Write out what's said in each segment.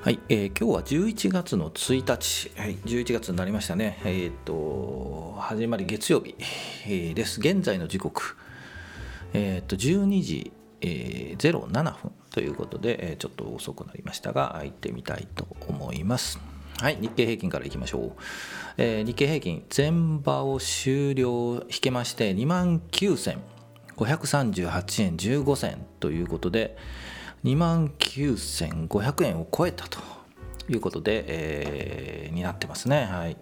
はい、えー今日は11月の1日、はい、11月になりましたね。えっ、と、始まり月曜日、えーです。現在の時刻、えっ、と、12時、えー07分ということで、えーちょっと遅くなりましたが、行ってみたいと思います。はい、日経平均からいきましょう。えー日経平均、前場を終了引けまして、2万9538円15銭ということで、2万9500円を超えたということで、えーになってますね。はい、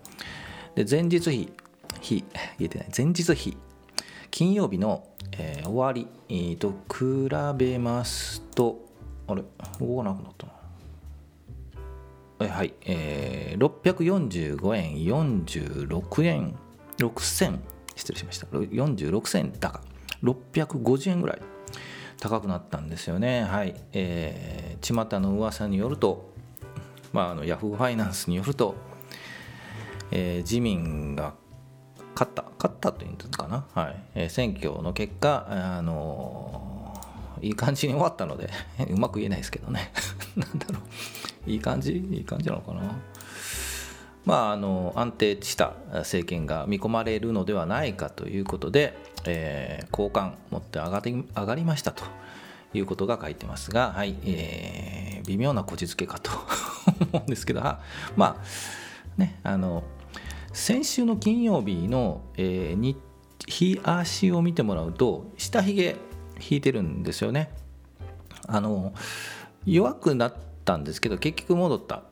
で前日比日言えてない。前日比金曜日の、えー終わりえーと比べますとあれ？動かなくなったな。はい、えー、645円46円6銭失礼しました。46銭高650円ぐらい。高くなったんですよね。はい。えー、巷の噂によるとまああのヤフーファイナンスによると、えー自民が勝った勝ったというんですかな、はい。えー選挙の結果あのーいい感じに終わったので うまく言えないですけどね。なんだろう。いい感じ？いい感じなのかな？まあ、あの安定した政権が見込まれるのではないかということで、えー好感持って上がり上がりましたということが書いてますが、はいえー微妙なこじつけかと思うんですけどまあねあの先週の金曜日の、えー日日足を見てもらうと下髭引いてるんですよね。あの弱くなったんですけど結局戻った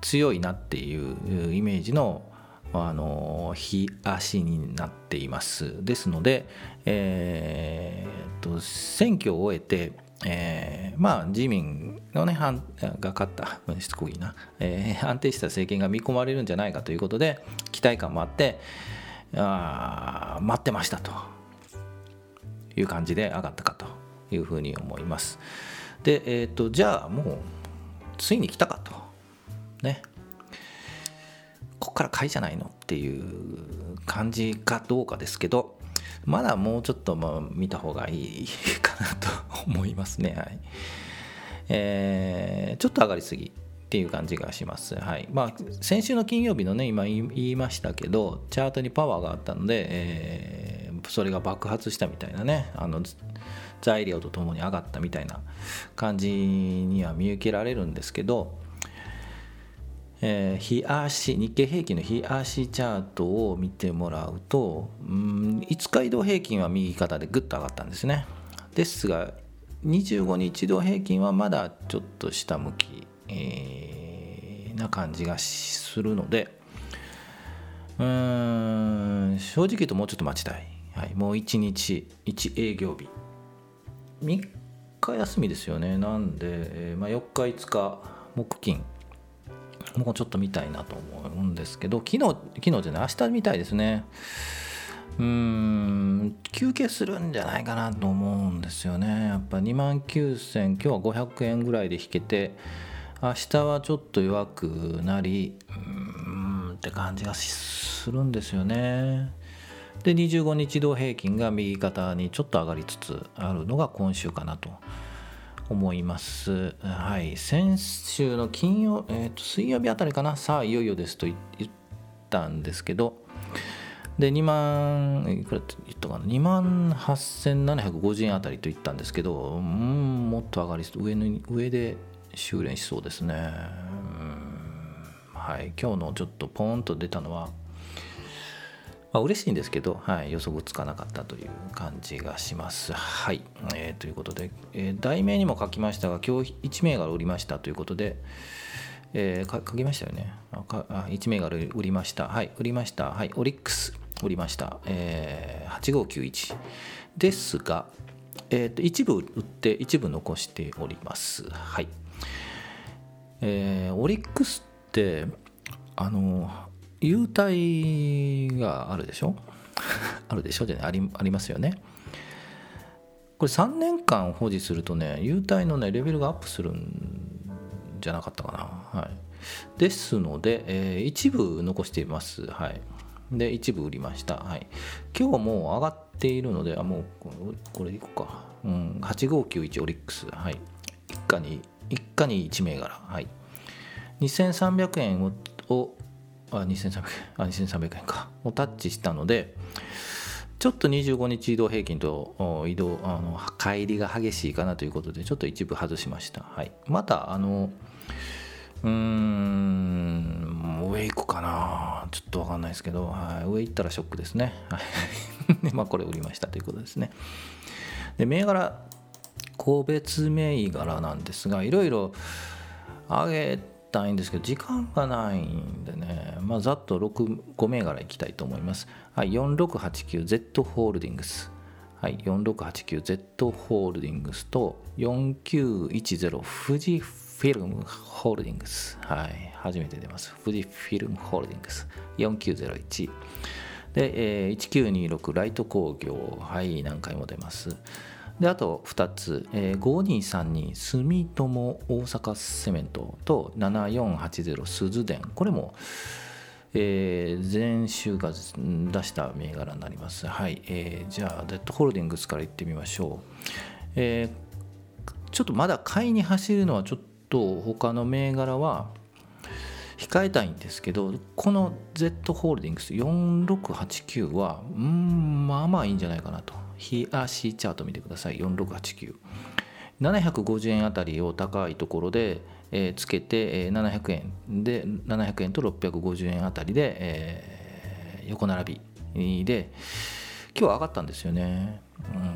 強いなっていうイメージのあの日足になっていますですので、えーと選挙を終えて、えーまあ自民のね反が勝ったしつこいな、えー安定した政権が見込まれるんじゃないかということで期待感もあってあ待ってましたという感じで上がったかというふうに思います。で、えー、とじゃあもうついに来たかと。ね。から買いじゃないのっていう感じかどうかですけど、まだもうちょっとまあ見た方がいいかなと思いますね。はい。えーちょっと上がりすぎっていう感じがします。はい。まあ、先週の金曜日のね、今言いましたけど、チャートにパワーがあったので、えーそれが爆発したみたいなね、あの材料とともに上がったみたいな感じには見受けられるんですけど、えー日足日経平均の日足チャートを見てもらうとうん5日移動平均は右肩でぐっと上がったんですね。ですが25日移動平均はまだちょっと下向き、えーな感じがするのでうん正直言うともうちょっと待ちたい、はい、もう1日1営業日。3日休みですよね。なんで、えーまあ、4日5日木金。もうちょっと見たいなと思うんですけど昨日昨日じゃない明日見たいですね。うーん休憩するんじゃないかなと思うんですよね。やっぱ2万9000今日は500円ぐらいで引けて明日はちょっと弱くなりうーんって感じがするんですよね。で25日移動平均が右肩にちょっと上がりつつあるのが今週かなと。思います。はい、先週の金曜、えーと水曜日あたりかな、さあいよいよですと言ったんですけど、で、2万、いくらって言ったかな、2万8750円あたりと言ったんですけど、うん、もっと上がり、上に上で修練しそうですね。はい、今日のちょっとポーンと出たのは、まあ、嬉しいんですけど、はい、予測つかなかったという感じがします。はい、えーということで、えー題名にも書きましたが、今日1銘柄売りましたということで、えー書きましたよね。かあ1銘柄売りました。はい、売りました。はい、オリックス売りました。えー8591ですが、えーと一部売って一部残しております。はい。えーオリックスってあの優待があるでしょ？あるでしょじゃない？ありありますよね。これ3年間保持するとね優待のねレベルがアップするんじゃなかったかな。はい。ですので、えー一部残しています。はい。で一部売りました。はい。今日もう上がっているのであもうこれこれいこうか。うん。8591オリックス。はい。一家に一家に1銘柄。はい。2300円ををあ2300円。か。をタッチしたのでちょっと25日移動平均と移動あの乖離が激しいかなということでちょっと一部外しました、はい、またあのうーん上行くかな。ちょっと分かんないですけど、はい、上行ったらショックですね、はい、まあこれ売りましたということですね。で銘柄個別銘柄なんですがいろいろ上げてたいんですけど時間がないんでねまあざっと6 5銘柄いきたいと思います。はい 4689Z ホールディングス。はい 4689Z ホールディングスと4910富士フィルムホールディングス。はい初めて出ます。富士フィルムホールディングス。4901で、えー、1926ライト工業。はい何回も出ます。であと2つ、えー、5232住友大阪セメントと7480鈴電これも、えー、前週が出した銘柄になります。はい、えー、じゃあデッドホールディングスからいってみましょう、えー、ちょっとまだ買いに走るのはちょっと他の銘柄は控えたいんですけどこの Z ホールディングス4689はうんまあまあいいんじゃないかなと。日足チャート見てください。4689 750円あたりを高いところで、え、つけて、えー、700円で700円と650円あたりで、え、横並びで今日は上がったんですよね、うん、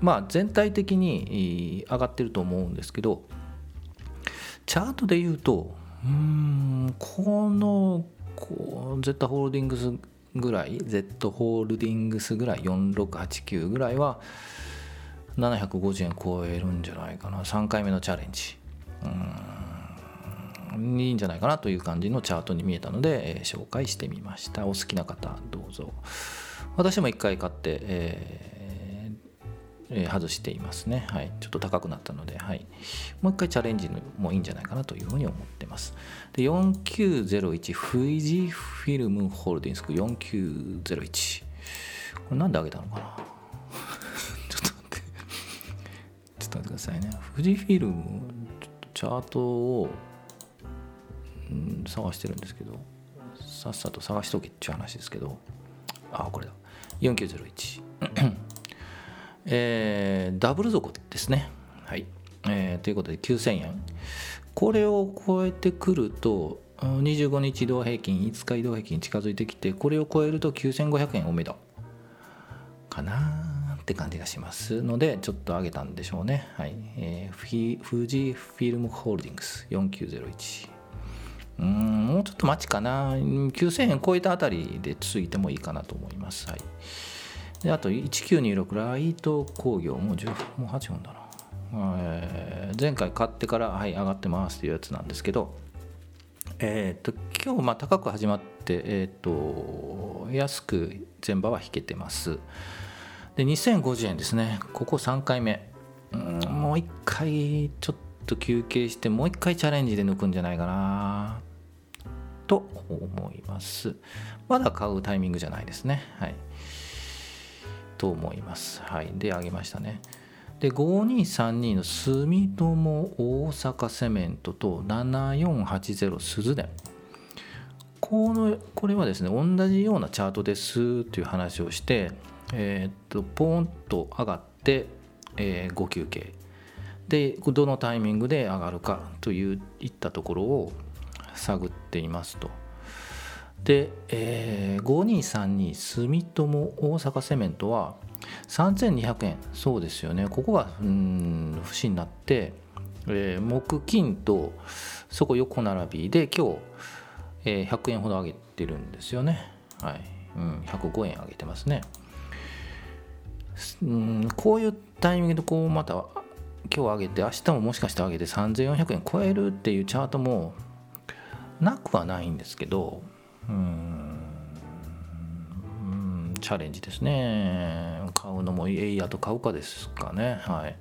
まあ全体的に上がってると思うんですけどチャートで言うとうんこのこう Z ホールディングスぐらい Z ホールディングスぐらい4689ぐらいは750円超えるんじゃないかな。3回目のチャレンジ。うん。いいんじゃないかなという感じのチャートに見えたので、えー、紹介してみました。お好きな方どうぞ。私も1回買って、え外していますね、はい、ちょっと高くなったので、はい、もう一回チャレンジもいいんじゃないかなというふうに思ってます。で4901富士フィルムホールディングス4901これなんであげたのかな？ちょっと待って。ちょっと待ってくださいね。富士フィルムチャートを、うん、探してるんですけどさっさと探しとけっていう話ですけど。あこれだ。4901えー、ダブル底ですね。はい。えー、ということで9000円。これを超えてくると、25日移動平均、5日移動平均近づいてきて、これを超えると9500円おめどかなって感じがしますので、ちょっと上げたんでしょうね。はい。えー、富士フィルムホールディングス4901。うん、もうちょっと待ちかな。9000円超えたあたりでついてもいいかなと思います。はい。であと1926ライト工業もう10もう8本だな、えー、前回買ってからはい上がってますっていうやつなんですけどえっ、ー、と今日まあ高く始まってえっ、ー、と安く前場は引けてます。で2050円ですね。ここ3回目。うんもう1回ちょっと休憩してもう1回チャレンジで抜くんじゃないかな。と思います。まだ買うタイミングじゃないですね。はい。と思います。はい、で、上げましたね。で、5232の住友大阪セメントと7480鈴電。このこれはですね、同じようなチャートですという話をして、えー、っと、ポーンと上がって、えー、5休憩。で、どのタイミングで上がるかといったところを探っていますと。で、えー、5232住友大阪セメントは3200円。そうですよね。ここがうん節になって、えー、木金とそこ横並びで今日、えー、100円ほど上げてるんですよね。はい、うん、105円上げてますね。うんこういうタイミングでこうまた今日上げて明日ももしかして上げて3400円超えるっていうチャートもなくはないんですけどうん。チャレンジですね。買うのもエイヤと買うかですかね。はい。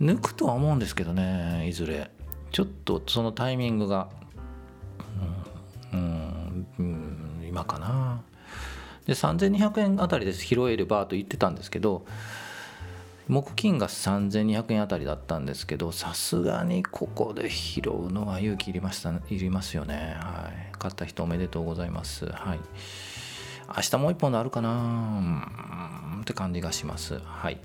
抜くとは思うんですけどねいずれ。ちょっとそのタイミングが。うん、うん、今かな。で3200円あたりです。拾えればと言ってたんですけど木金が3200円あたりだったんですけどさすがにここで拾うのは勇気いりましたいりますよね。はい。買った人おめでとうございます。はい。明日もう一本あるかな？うん。って感じがします。はい。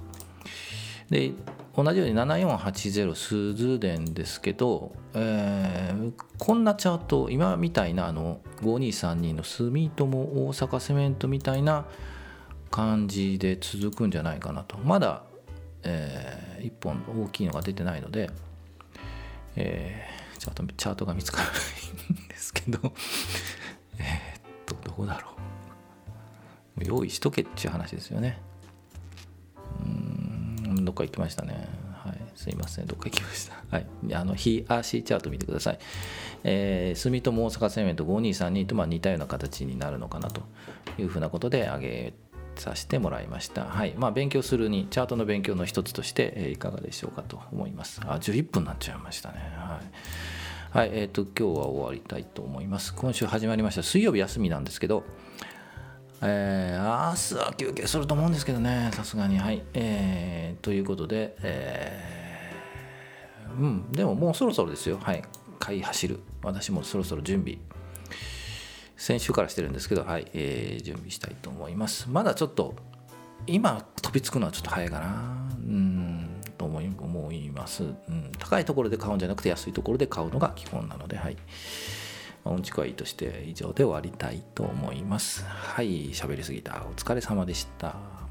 で同じように7480鈴電ですけど、えー、こんなチャート今みたいなあの5232の住友大阪セメントみたいな感じで続くんじゃないかなと。まだ、えー、1本大きいのが出てないので、えー、チャートチャートが見つからないんですけど えっとどこだろう。用意しとけっていう話ですよね。うんどっか行きましたね。はいすいません。どっか行きました。はいあの非 RC チャート見てください。えー、住友大阪セメント5232とまあ似たような形になるのかなというふうなことで上げてさせてもらいました。はい。まあ、勉強するに、チャートの勉強の一つとして、えー、いかがでしょうかと思います。あ、11分になっちゃいましたね。はい。はい、えっ、ー、と、今日は終わりたいと思います。今週始まりました。水曜日休みなんですけど、えー、明日は休憩すると思うんですけどね、さすがに。はい。えー、ということで、えー、うん、でももうそろそろですよ。はい。買い走る。私もそろそろ準備。先週からしてるんですけど、はい、えー、準備したいと思います。まだちょっと、今飛びつくのはちょっと早いかな。うんと思い思います、うん。高いところで買うんじゃなくて安いところで買うのが基本なので、はい。まあ、うんちくはいいとして以上で終わりたいと思います。はい、喋りすぎた。お疲れ様でした。